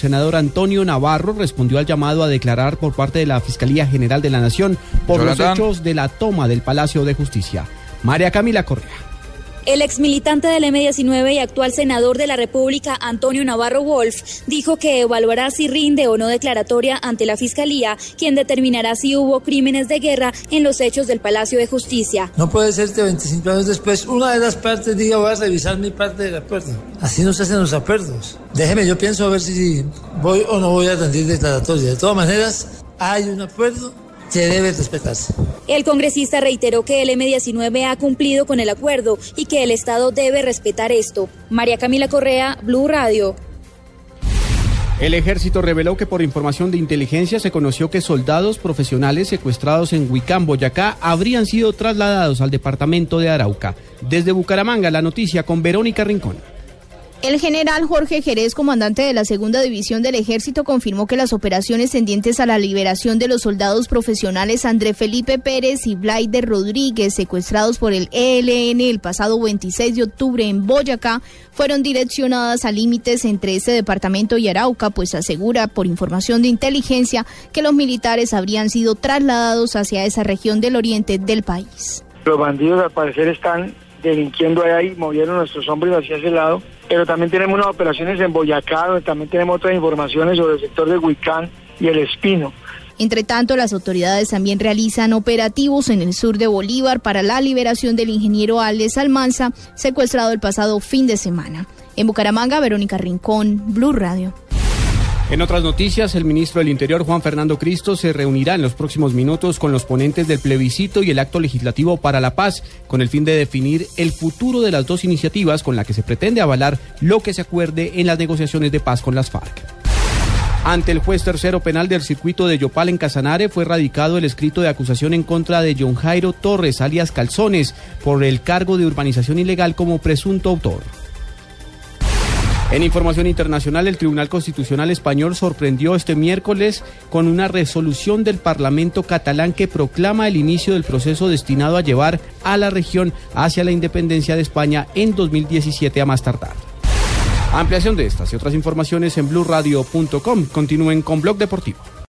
senador Antonio Navarro respondió al llamado a declarar por parte de la Fiscalía General de la Nación por los hechos de la toma del Palacio de Justicia. María Camila Correa. El exmilitante del M-19 y actual senador de la República, Antonio Navarro Wolf, dijo que evaluará si rinde o no declaratoria ante la Fiscalía, quien determinará si hubo crímenes de guerra en los hechos del Palacio de Justicia. No puede ser que 25 años después una de las partes diga voy a revisar mi parte del acuerdo. Así no se hacen los acuerdos. Déjeme, yo pienso a ver si voy o no voy a rendir declaratoria. De todas maneras, hay un acuerdo se debe respetarse. El congresista reiteró que el M19 ha cumplido con el acuerdo y que el Estado debe respetar esto. María Camila Correa, Blue Radio. El ejército reveló que por información de inteligencia se conoció que soldados profesionales secuestrados en Huicán, Boyacá, habrían sido trasladados al departamento de Arauca. Desde Bucaramanga, la noticia con Verónica Rincón. El general Jorge Jerez, comandante de la segunda división del ejército, confirmó que las operaciones tendientes a la liberación de los soldados profesionales André Felipe Pérez y Blaider Rodríguez, secuestrados por el ELN el pasado 26 de octubre en Boyacá, fueron direccionadas a límites entre este departamento y Arauca, pues asegura por información de inteligencia que los militares habrían sido trasladados hacia esa región del oriente del país. Los bandidos al parecer están delinquiendo ahí, movieron nuestros hombres hacia ese lado pero también tenemos unas operaciones en Boyacá, donde también tenemos otras informaciones sobre el sector de Huicán y el Espino. Entre tanto, las autoridades también realizan operativos en el sur de Bolívar para la liberación del ingeniero Alex Almanza, secuestrado el pasado fin de semana. En Bucaramanga, Verónica Rincón, Blue Radio. En otras noticias, el ministro del Interior, Juan Fernando Cristo, se reunirá en los próximos minutos con los ponentes del plebiscito y el acto legislativo para la paz, con el fin de definir el futuro de las dos iniciativas con la que se pretende avalar lo que se acuerde en las negociaciones de paz con las FARC. Ante el juez tercero penal del circuito de Yopal en Casanare fue radicado el escrito de acusación en contra de John Jairo Torres, alias Calzones, por el cargo de urbanización ilegal como presunto autor. En información internacional, el Tribunal Constitucional Español sorprendió este miércoles con una resolución del Parlamento catalán que proclama el inicio del proceso destinado a llevar a la región hacia la independencia de España en 2017 a más tardar. Ampliación de estas y otras informaciones en blurradio.com. Continúen con Blog Deportivo.